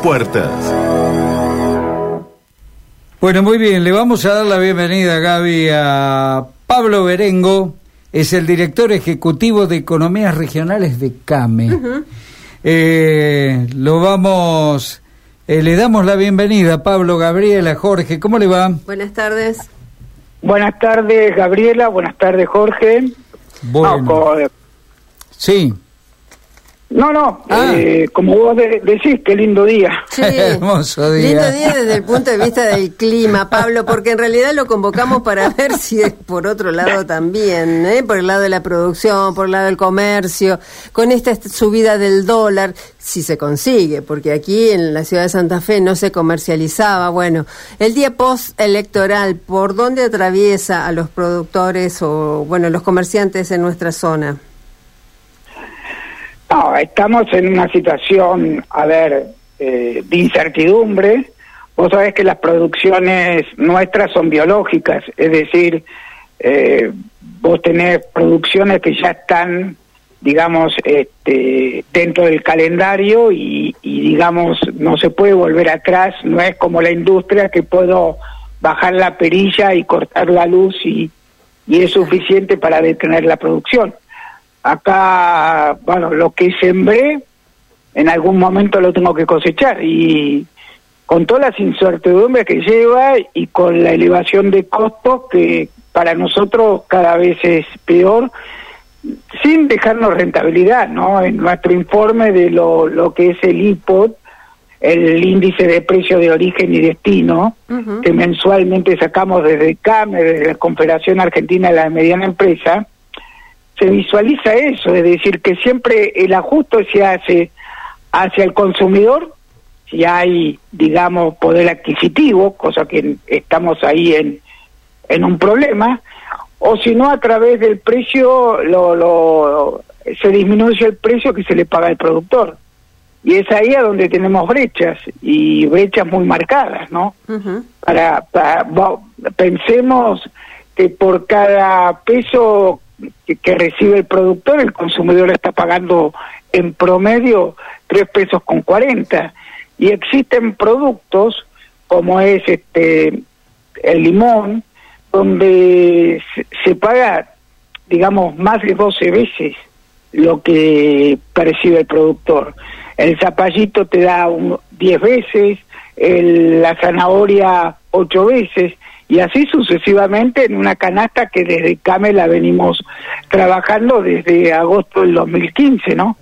puertas. Bueno, muy bien, le vamos a dar la bienvenida, Gaby, a Pablo Berengo, es el director ejecutivo de Economías Regionales de CAME. Eh, lo vamos, eh, le damos la bienvenida, Pablo, Gabriela, Jorge, ¿cómo le va? Buenas tardes. Buenas tardes, Gabriela, buenas tardes, Jorge. Bueno. sí. No, no, ah. eh, como vos decís, qué lindo día. Sí, hermoso día. Lindo día desde el punto de vista del clima, Pablo, porque en realidad lo convocamos para ver si es por otro lado también, ¿eh? por el lado de la producción, por el lado del comercio, con esta subida del dólar, si se consigue, porque aquí en la ciudad de Santa Fe no se comercializaba. Bueno, el día post-electoral, ¿por dónde atraviesa a los productores o, bueno, los comerciantes en nuestra zona? No, estamos en una situación, a ver, eh, de incertidumbre. Vos sabés que las producciones nuestras son biológicas, es decir, eh, vos tenés producciones que ya están, digamos, este, dentro del calendario y, digamos, no se puede volver atrás, no es como la industria que puedo bajar la perilla y cortar la luz y, y es suficiente para detener la producción. Acá, bueno, lo que sembré, en algún momento lo tengo que cosechar y con todas las incertidumbres que lleva y con la elevación de costos que para nosotros cada vez es peor, sin dejarnos rentabilidad, ¿no? En nuestro informe de lo, lo que es el IPOD, el índice de precio de origen y destino, que mensualmente sacamos desde CAME, desde la Confederación Argentina de la Mediana Empresa, se visualiza eso, es decir, que siempre el ajuste se hace hacia el consumidor, si hay, digamos, poder adquisitivo, cosa que estamos ahí en, en un problema, o si no, a través del precio, lo, lo, se disminuye el precio que se le paga al productor. Y es ahí a donde tenemos brechas, y brechas muy marcadas, ¿no? para, para, pensemos que por cada peso que, recibe el productor, el consumidor está pagando en promedio tres pesos con cuarenta y existen productos como es este el limón donde se, paga digamos más de 12 veces lo que percibe el productor. El zapallito te da un, 10 veces, el, la zanahoria ocho veces y así sucesivamente en una canasta que desde CAME la venimos trabajando desde agosto del 2015, ¿no?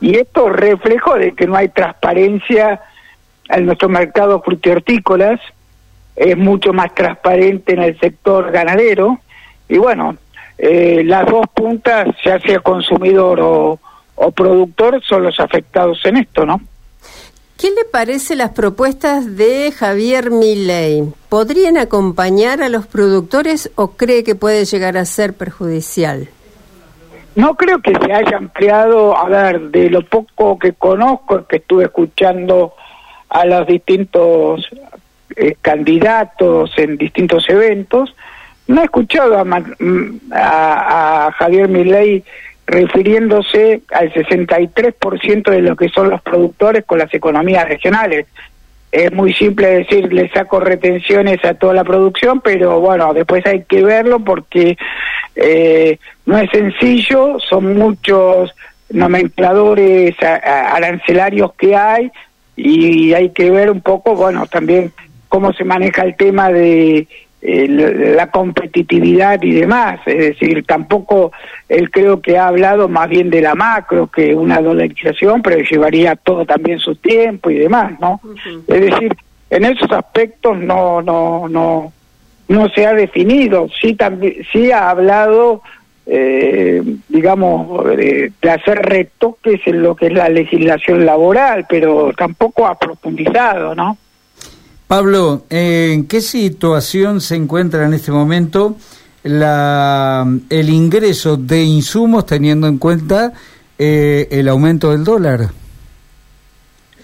Y esto reflejo de que no hay transparencia en nuestro mercado frutihortícolas, es mucho más transparente en el sector ganadero, y bueno, eh, las dos puntas, ya sea consumidor o, o productor, son los afectados en esto, ¿no? ¿Qué le parece las propuestas de Javier Milley? ¿Podrían acompañar a los productores o cree que puede llegar a ser perjudicial? No creo que se haya ampliado, a ver, de lo poco que conozco, que estuve escuchando a los distintos eh, candidatos en distintos eventos, no he escuchado a, a, a Javier Milei refiriéndose al 63% de lo que son los productores con las economías regionales. Es muy simple decir, le saco retenciones a toda la producción, pero bueno, después hay que verlo porque eh, no es sencillo, son muchos nomencladores arancelarios que hay y hay que ver un poco, bueno, también cómo se maneja el tema de eh, la competitividad y demás. Es decir, tampoco él creo que ha hablado más bien de la macro que una dolarización, pero llevaría todo también su tiempo y demás, ¿no? Es decir, en esos aspectos no no no no se ha definido. Sí también sí ha hablado eh, digamos, de, de, hacer retoques en lo que es la legislación laboral, pero tampoco ha profundizado, ¿no? Pablo, ¿en qué situación se encuentra en este momento la, el ingreso de insumos teniendo en cuenta eh, el aumento del dólar?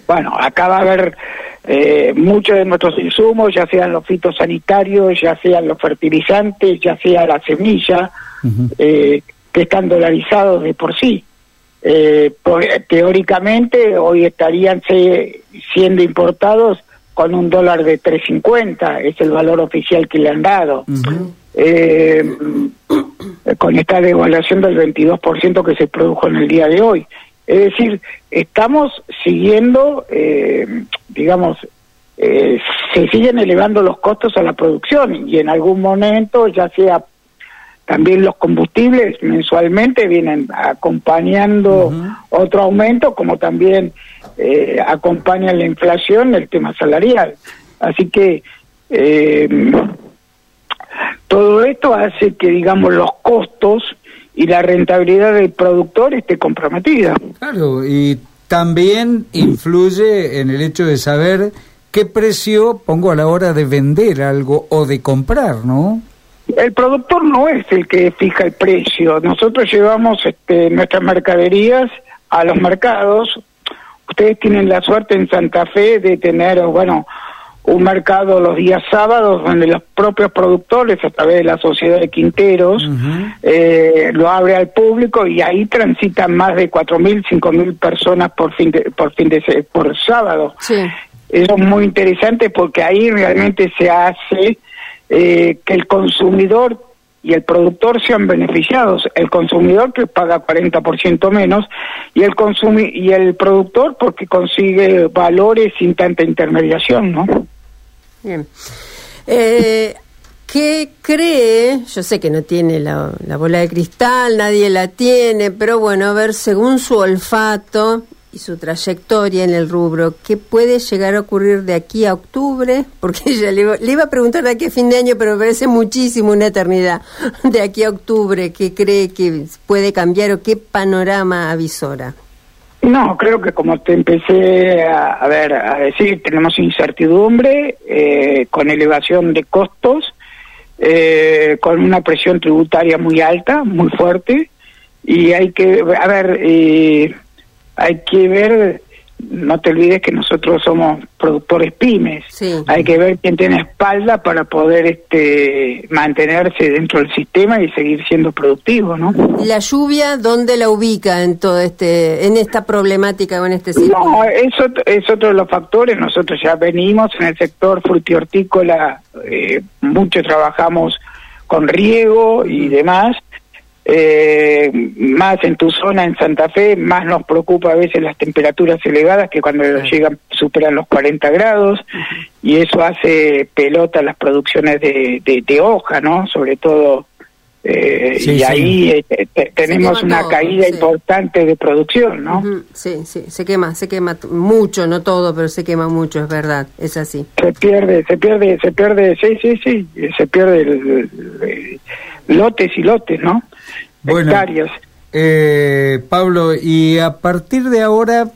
Bueno, acá va a haber eh, muchos de nuestros insumos, ya sean los fitosanitarios, ya sean los fertilizantes, ya sea la semilla, eh, que están dolarizados de por sí. eh, teóricamente hoy estarían siendo importados con un dólar de 3.50, es el valor oficial que le han dado. eh, con esta devaluación del 22% que se produjo en el día de hoy. Es decir, estamos siguiendo, eh, digamos, eh, se siguen elevando los costos a la producción y en algún momento, ya sea también los combustibles mensualmente vienen acompañando otro aumento, como también eh, acompaña la inflación el tema salarial. Así que eh, todo esto hace que, digamos, los costos y la rentabilidad del productor esté comprometida. Claro, y también influye en el hecho de saber qué precio pongo a la hora de vender algo o de comprar, ¿no? El productor no es el que fija el precio. Nosotros llevamos este, nuestras mercaderías a los mercados. Ustedes tienen la suerte en Santa Fe de tener, bueno, un mercado los días sábados donde los propios productores a través de la sociedad de Quinteros eh, lo abre al público y ahí transitan más de 4.000, 5.000 personas por fin de, por fin de por sábado. Eso es muy interesante porque ahí realmente se hace eh, que el consumidor y el productor sean beneficiados. El consumidor que paga 40% menos y el consumi y el productor porque consigue valores sin tanta intermediación, ¿no? Bien. Eh, ¿Qué cree? Yo sé que no tiene la, bola de cristal, nadie la tiene, pero bueno, a ver, según su olfato y su trayectoria en el rubro, ¿qué puede llegar a ocurrir de aquí a octubre? Porque ya le, iba a preguntar de aquí a fin de año, pero me parece muchísimo una eternidad. De aquí a octubre, ¿qué cree que puede cambiar o qué panorama avisora? No, creo que como te empecé a, ver a decir, tenemos incertidumbre, eh, con elevación de costos, eh, con una presión tributaria muy alta, muy fuerte, y hay que, a ver, eh, hay que ver no te olvides que nosotros somos productores pymes. Hay que ver quién tiene espalda para poder este mantenerse dentro del sistema y seguir siendo productivo, ¿no? La lluvia, ¿dónde la ubica en todo este en esta problemática o en este sistema? No, eso es otro de los factores. Nosotros ya venimos en el sector frutihortícola, eh, mucho trabajamos con riego y demás eh, más en tu zona, en Santa Fe, más nos preocupa a veces las temperaturas elevadas que cuando llegan superan los 40 grados y eso hace pelota las producciones de, de, hoja, ¿no? Sobre todo eh, y ahí eh, tenemos una caída importante de producción, ¿no? Sí, sí, se quema, se quema mucho, no todo, pero se quema mucho, es verdad, es así. Se pierde, se pierde, se pierde, sí, sí, sí, se pierde lotes y lotes, ¿no? bueno, eh, Pablo, y a partir de ahora,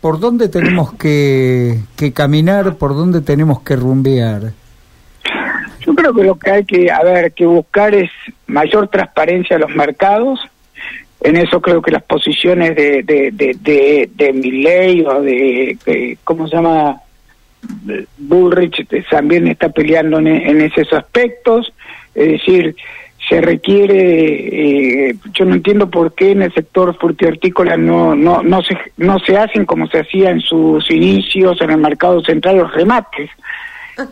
¿por dónde tenemos que, que caminar? ¿Por dónde tenemos que rumbear? Yo creo que lo que hay que, a que buscar es mayor transparencia a los mercados. En eso creo que las posiciones de, de, de, de, Milley o de, ¿cómo se llama? Bullrich también está peleando en, en esos aspectos. Es decir, se requiere, eh, yo no entiendo por qué en el sector frutihortícola no, no, no, se, no se hacen como se hacía en sus inicios en el mercado central los remates,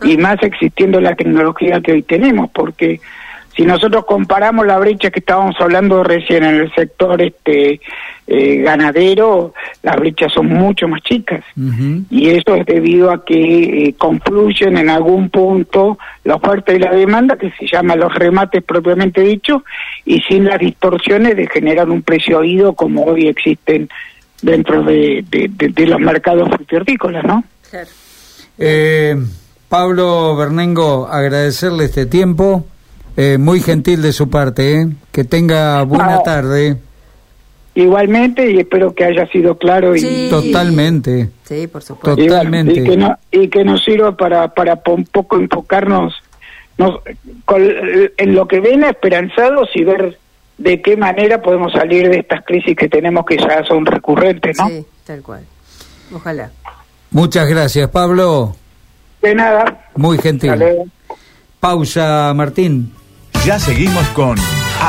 y más existiendo la tecnología que hoy tenemos, porque si nosotros comparamos la brecha que estábamos hablando recién en el sector este eh, ganadero, las brechas son mucho más chicas. Y eso es debido a que eh, confluyen en algún punto la oferta y la demanda, que se llama los remates propiamente dicho, y sin las distorsiones de generar un precio oído como hoy existen dentro de, de, los mercados frutícolas, ¿no? Eh, Pablo Bernengo, agradecerle este tiempo. Eh, muy gentil de su parte, ¿eh? Que tenga buena tarde. Igualmente, y espero que haya sido claro y... Totalmente. Sí, por supuesto. Totalmente. Y, que, no, y que nos sirva para, para un poco enfocarnos en lo que ven esperanzados y ver de qué manera podemos salir de estas crisis que tenemos que ya son recurrentes, ¿no? Sí, tal cual. Ojalá. Muchas gracias, Pablo. De nada. Muy gentil. Pausa, Martín. Ya seguimos con